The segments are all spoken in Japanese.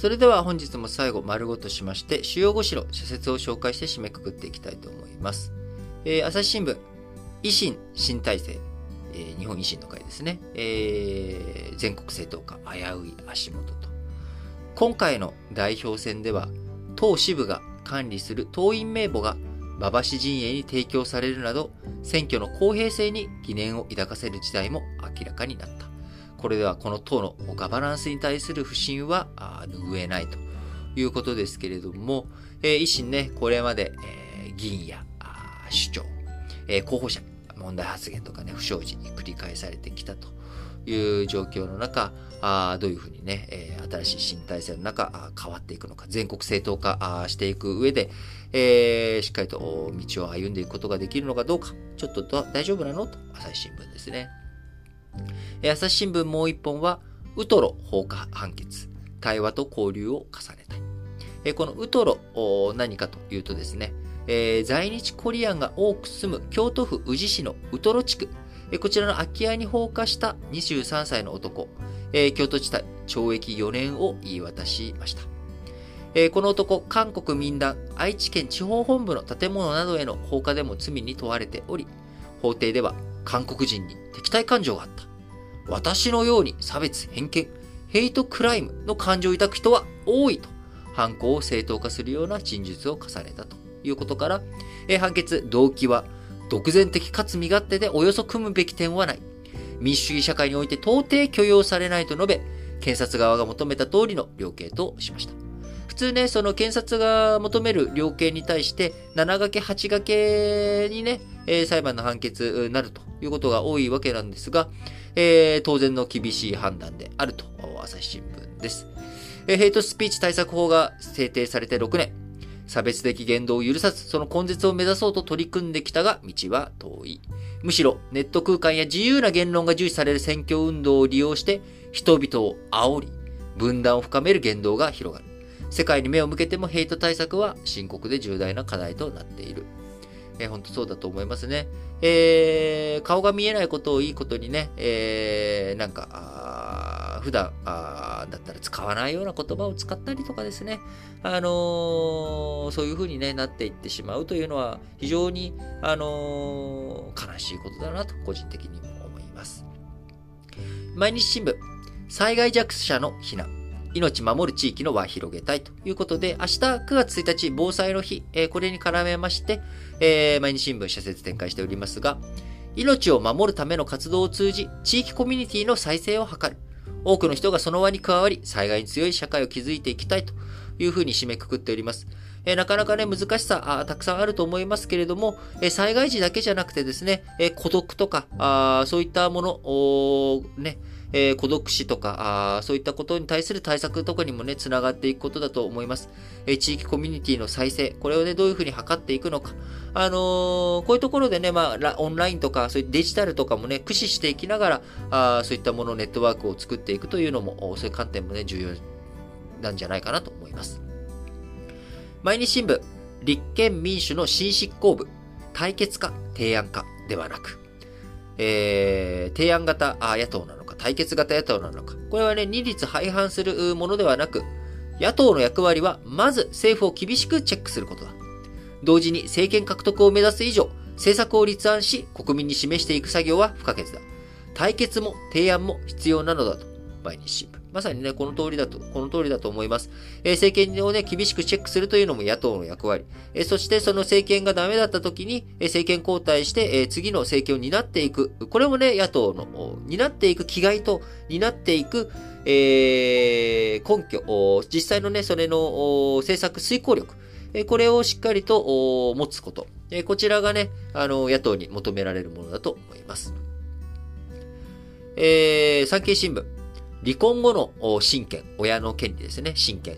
それでは本日も最後、丸ごとしまして、主要5紙の社説を紹介して締めくくっていきたいと思います。えー、朝日新聞、維新新体制、えー、日本維新の会ですね、えー、全国政党家危うい足元と。今回の代表選では、党支部が管理する党員名簿が馬場氏陣営に提供されるなど、選挙の公平性に疑念を抱かせる事態も明らかになった。これではこの党のガバナンスに対する不信は拭えないと。いうことですけれども、え、維新ね、これまで、え、議員や首長、え、候補者、問題発言とかね、不祥事に繰り返されてきたと。いう状況の中、あどういうふうにね、え、新しい新体制の中変わっていくのか、全国正当化していく上で、えー、しっかりと道を歩んでいくことができるのかどうか、ちょっと大丈夫なの？と、朝日新聞ですね。朝日新聞もう一本は、ウトロ放火判決、対話と交流を重ねたい。このウトロ、何かというとですね、在日コリアンが多く住む京都府宇治市のウトロ地区、こちらの空き家に放火した23歳の男、京都地帯懲役4年を言い渡しました。この男、韓国民団愛知県地方本部の建物などへの放火でも罪に問われており、法廷では韓国人に敵対感情があった。私のように差別、偏見、ヘイトクライムの感情を抱く人は多いと、犯行を正当化するような陳述を重ねたということから、え、判決、動機は、独善的かつ身勝手でおよそ組むべき点はない。民主主義社会において到底許容されないと述べ、検察側が求めた通りの量刑としました。通ね、その検察が求める量刑に対して、7掛け、8掛けにね、えー、裁判の判決になるということが多いわけなんですが、えー、当然の厳しい判断であると、朝日新聞です。えー、ヘイトスピーチ対策法が制定されて6年。差別的言動を許さず、その根絶を目指そうと取り組んできたが、道は遠い。むしろ、ネット空間や自由な言論が重視される選挙運動を利用して、人々を煽り、分断を深める言動が広がる。世界に目を向けてもヘイト対策は深刻で重大な課題となっている。えー、本当そうだと思いますね。えー、顔が見えないことをいいことにね、えー、なんか、普段あだったら使わないような言葉を使ったりとかですね、あのー、そういう風に、ね、なっていってしまうというのは非常に、あのー、悲しいことだなと個人的にも思います。毎日新聞、災害弱者の避難。命守る地域の輪を広げたいということで、明日9月1日防災の日、えー、これに絡めまして、えー、毎日新聞社説展開しておりますが、命を守るための活動を通じ、地域コミュニティの再生を図る。多くの人がその輪に加わり、災害に強い社会を築いていきたいというふうに締めくくっております。えー、なかなかね、難しさ、たくさんあると思いますけれども、えー、災害時だけじゃなくてですね、えー、孤独とか、あそういったもの、ね、えー、孤独死とかあ、そういったことに対する対策とかにもね、つながっていくことだと思います。えー、地域コミュニティの再生、これをね、どういうふうに図っていくのか。あのー、こういうところでね、まあ、オンラインとか、そういうデジタルとかもね、駆使していきながら、あそういったもの、ネットワークを作っていくというのも、そういう観点もね、重要なんじゃないかなと思います。毎日新聞、立憲民主の新執行部、対決か提案かではなく、えー、提案型あ野党なの、対決型野党なのか。これはね、二律背反するものではなく、野党の役割は、まず政府を厳しくチェックすることだ。同時に政権獲得を目指す以上、政策を立案し、国民に示していく作業は不可欠だ。対決も提案も必要なのだと、毎日新聞。まさにね、この通りだと、この通りだと思います。えー、政権をね、厳しくチェックするというのも野党の役割。えー、そしてその政権がダメだった時に、えー、政権交代して、え次の政権を担っていく。これもね、野党の、担っていく気概と、担っていく、え根拠、実際のね、それの政策遂行力。これをしっかりと持つこと。こちらがね、あの、野党に求められるものだと思います。えー、産経新聞。離婚後の親権、親の権利ですね、親権。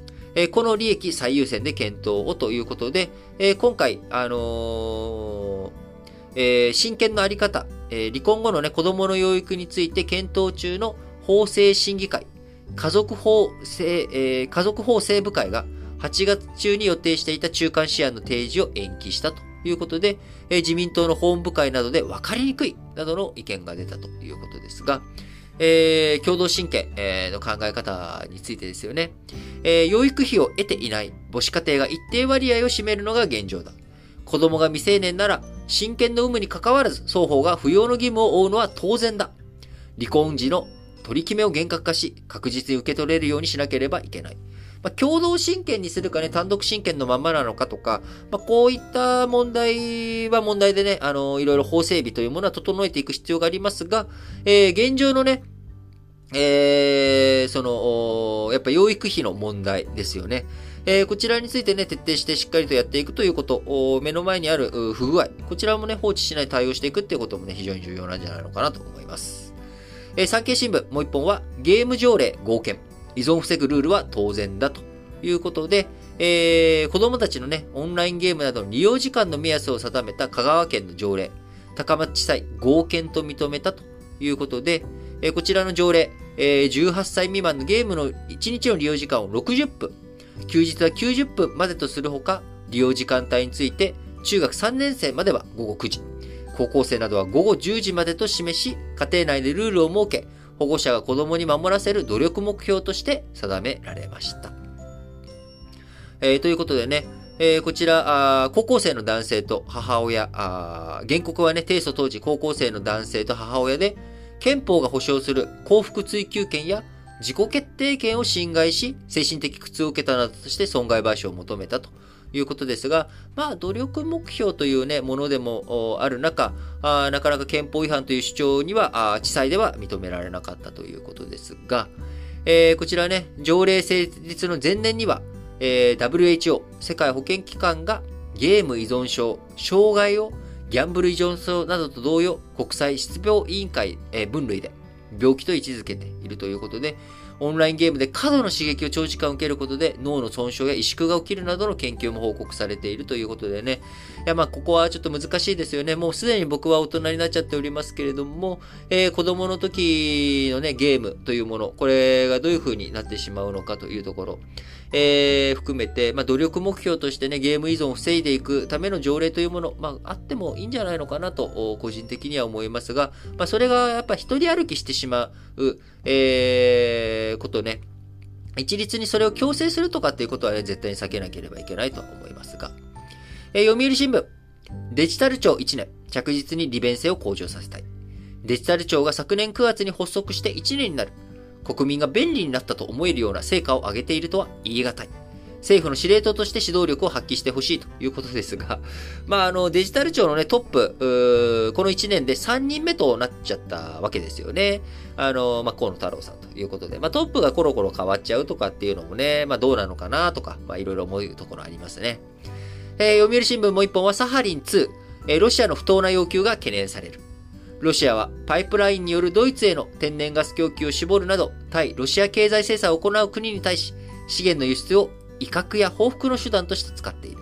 この利益最優先で検討をということで、今回、あのー、え親権のあり方、離婚後のね、子供の養育について検討中の法制審議会、家族法制、え家族法制部会が8月中に予定していた中間試案の提示を延期したということで、え自民党の法務部会などで分かりにくいなどの意見が出たということですが、えー、共同親権、えー、の考え方についてですよね。えー、養育費を得ていない母子家庭が一定割合を占めるのが現状だ。子供が未成年なら、親権の有無に関わらず、双方が扶養の義務を負うのは当然だ。離婚時の取り決めを厳格化し、確実に受け取れるようにしなければいけない。まあ、共同親権にするかね、単独親権のままなのかとか、まあ、こういった問題は問題でね、あの、いろいろ法整備というものは整えていく必要がありますが、えー、現状のね、えー、その、やっぱ養育費の問題ですよね。えー、こちらについてね、徹底してしっかりとやっていくということ、目の前にある不具合、こちらもね、放置しない対応していくっていうこともね、非常に重要なんじゃないのかなと思います。えー、産経新聞、もう一本は、ゲーム条例合憲。依存を防ぐルールは当然だということで、えー、子供たちのね、オンラインゲームなどの利用時間の目安を定めた香川県の条例、高松地裁合憲と認めたということで、えー、こちらの条例、えー、18歳未満のゲームの1日の利用時間を60分、休日は90分までとするほか、利用時間帯について、中学3年生までは午後9時、高校生などは午後10時までと示し、家庭内でルールを設け、保護者が子供に守らせる努力目標として定められました。えー、ということでね、えー、こちらあ高校生の男性と母親あ、原告はね、提訴当時高校生の男性と母親で、憲法が保障する幸福追求権や自己決定権を侵害し、精神的苦痛を受けたなどとして損害賠償を求めたということですが、まあ、努力目標というね、ものでもある中、あなかなか憲法違反という主張には、あ地裁では認められなかったということですが、えー、こちらね、条例成立の前年には、えー、WHO、世界保健機関がゲーム依存症、障害をギャンブル依存症などと同様、国際失病委員会、えー、分類で病気と位置づけているということで、オンラインゲームで過度の刺激を長時間受けることで脳の損傷や萎縮が起きるなどの研究も報告されているということでね。いや、まあ、ここはちょっと難しいですよね。もうすでに僕は大人になっちゃっておりますけれども、えー、子供の時のね、ゲームというもの、これがどういう風になってしまうのかというところ。えー、含めて、まあ、努力目標としてね、ゲーム依存を防いでいくための条例というもの、まあ、あってもいいんじゃないのかなと、個人的には思いますが、まあ、それがやっぱ一人歩きしてしまう、えー、ことね、一律にそれを強制するとかっていうことはね、絶対に避けなければいけないと思いますが、えー、読売新聞、デジタル庁1年、着実に利便性を向上させたい。デジタル庁が昨年9月に発足して1年になる。国民が便利になったと思えるような成果を上げているとは言い難い。政府の司令塔として指導力を発揮してほしいということですが、まあ、あの、デジタル庁のね、トップ、この1年で3人目となっちゃったわけですよね。あの、まあ、河野太郎さんということで、まあ、トップがコロコロ変わっちゃうとかっていうのもね、まあ、どうなのかなとか、ま、いろいろ思うところありますね。えー、読売新聞もう一本はサハリン2、えー、ロシアの不当な要求が懸念される。ロシアはパイプラインによるドイツへの天然ガス供給を絞るなど、対ロシア経済制裁を行う国に対し、資源の輸出を威嚇や報復の手段として使っている。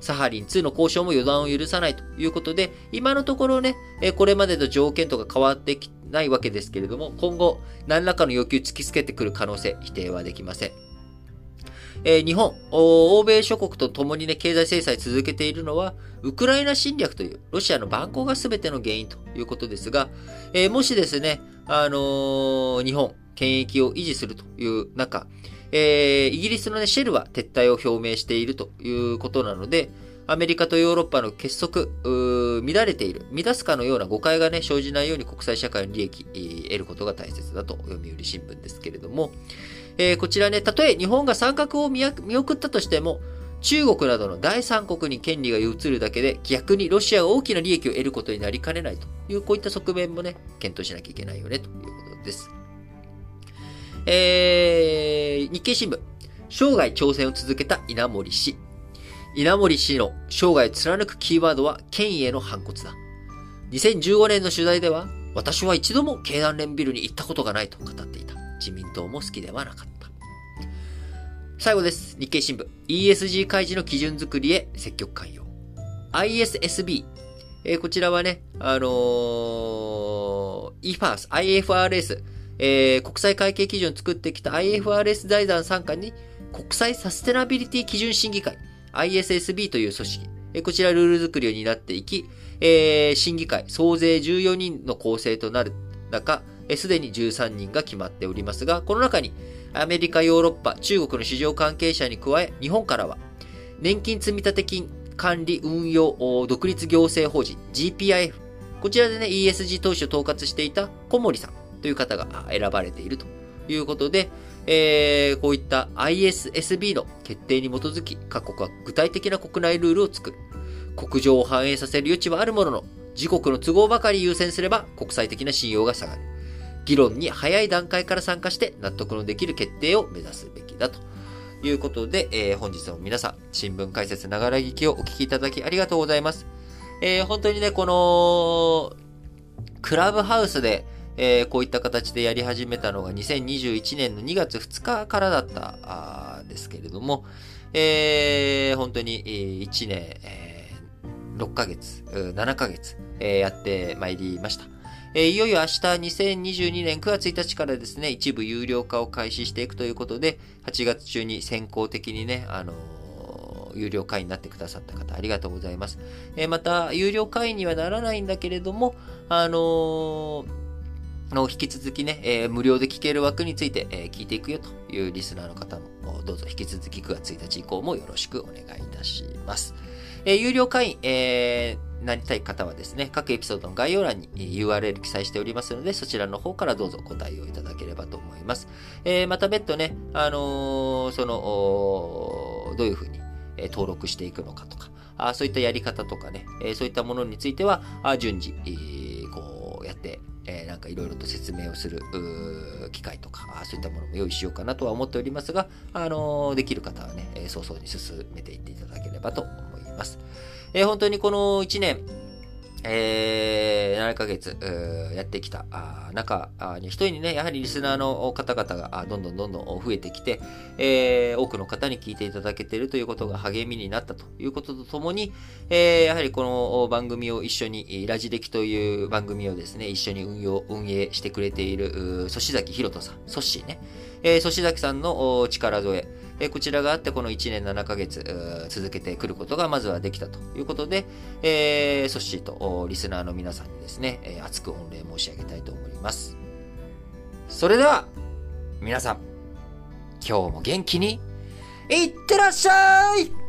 サハリン2の交渉も予断を許さないということで、今のところね、これまでの条件とか変わってきないわけですけれども、今後、何らかの要求突きつけてくる可能性、否定はできません。えー、日本、欧米諸国と共にね、経済制裁続けているのは、ウクライナ侵略という、ロシアの蛮行が全ての原因ということですが、えー、もしですね、あのー、日本、権益を維持するという中、えー、イギリスのね、シェルは撤退を表明しているということなので、アメリカとヨーロッパの結束、乱れている、乱すかのような誤解がね、生じないように国際社会の利益、えー、得ることが大切だと読売新聞ですけれども、えー、こちらね、たとえ日本が参画を見送ったとしても、中国などの第三国に権利が移るだけで、逆にロシアが大きな利益を得ることになりかねないという、こういった側面もね、検討しなきゃいけないよね、ということです。えー、日経新聞。生涯挑戦を続けた稲森氏。稲森氏の生涯貫くキーワードは権威への反骨だ。2015年の取材では、私は一度も経団連ビルに行ったことがないと語っていた。自民党も好きではなかった。最後です。日経新聞。ESG 開示の基準作りへ積極関与。ISSB。えー、こちらはね、あのー、EFAS、IFRS、えー、国際会計基準を作ってきた IFRS 財団参加に国際サステナビリティ基準審議会、ISSB という組織、えー、こちらルール作りを担っていき、えー、審議会総勢14人の構成となる中、すでに13人が決まっておりますが、この中にアメリカ、ヨーロッパ、中国の市場関係者に加え、日本からは、年金積立金管理運用独立行政法人 GPIF、こちらでね、ESG 投資を統括していた小森さん。という方が選ばれているということで、えー、こういった ISSB の決定に基づき、各国は具体的な国内ルールを作る。国情を反映させる余地はあるものの、自国の都合ばかり優先すれば国際的な信用が下がる。議論に早い段階から参加して納得のできる決定を目指すべきだということで、えー、本日も皆さん、新聞解説ながら聞きをお聞きいただきありがとうございます。えー、本当にね、この、クラブハウスで、えー、こういった形でやり始めたのが2021年の2月2日からだったんですけれども、えー、本当に1年、えー、6ヶ月、7ヶ月、えー、やってまいりました。え、いよいよ明日2022年9月1日からですね、一部有料化を開始していくということで、8月中に先行的にね、あの、有料会員になってくださった方、ありがとうございます。え、また、有料会員にはならないんだけれども、あのの引き続きね、えー、無料で聞ける枠について、えー、聞いていくよというリスナーの方も、どうぞ引き続き9月1日以降もよろしくお願いいたします。えー、有料会員、えー、なりたい方はですね、各エピソードの概要欄に URL 記載しておりますので、そちらの方からどうぞご対応いただければと思います。えー、また別途ね、あのー、その、どういうふうに登録していくのかとか、あそういったやり方とかね、えそういったものについては、順次、こうやって、なんかいろいろと説明をする機会とか、そういったものも用意しようかなとは思っておりますが、あのー、できる方はね、早々に進めていっていただければと思います。えー、本当にこの1年、えー、7ヶ月、やってきた中に一人にね、やはりリスナーの方々がどんどんどんどん増えてきて、えー、多くの方に聞いていただけているということが励みになったということとともに、えー、やはりこの番組を一緒に、ラジ歴という番組をですね、一緒に運用、運営してくれている、粗崎ひろとさん、ソシーね、えー、粗崎さんの力添え、えこちらがあってこの1年7ヶ月続けてくることがまずはできたということで、えー、ソッシーとリスナーの皆さんにですね、え熱く御礼申し上げたいと思います。それでは、皆さん、今日も元気に、いってらっしゃい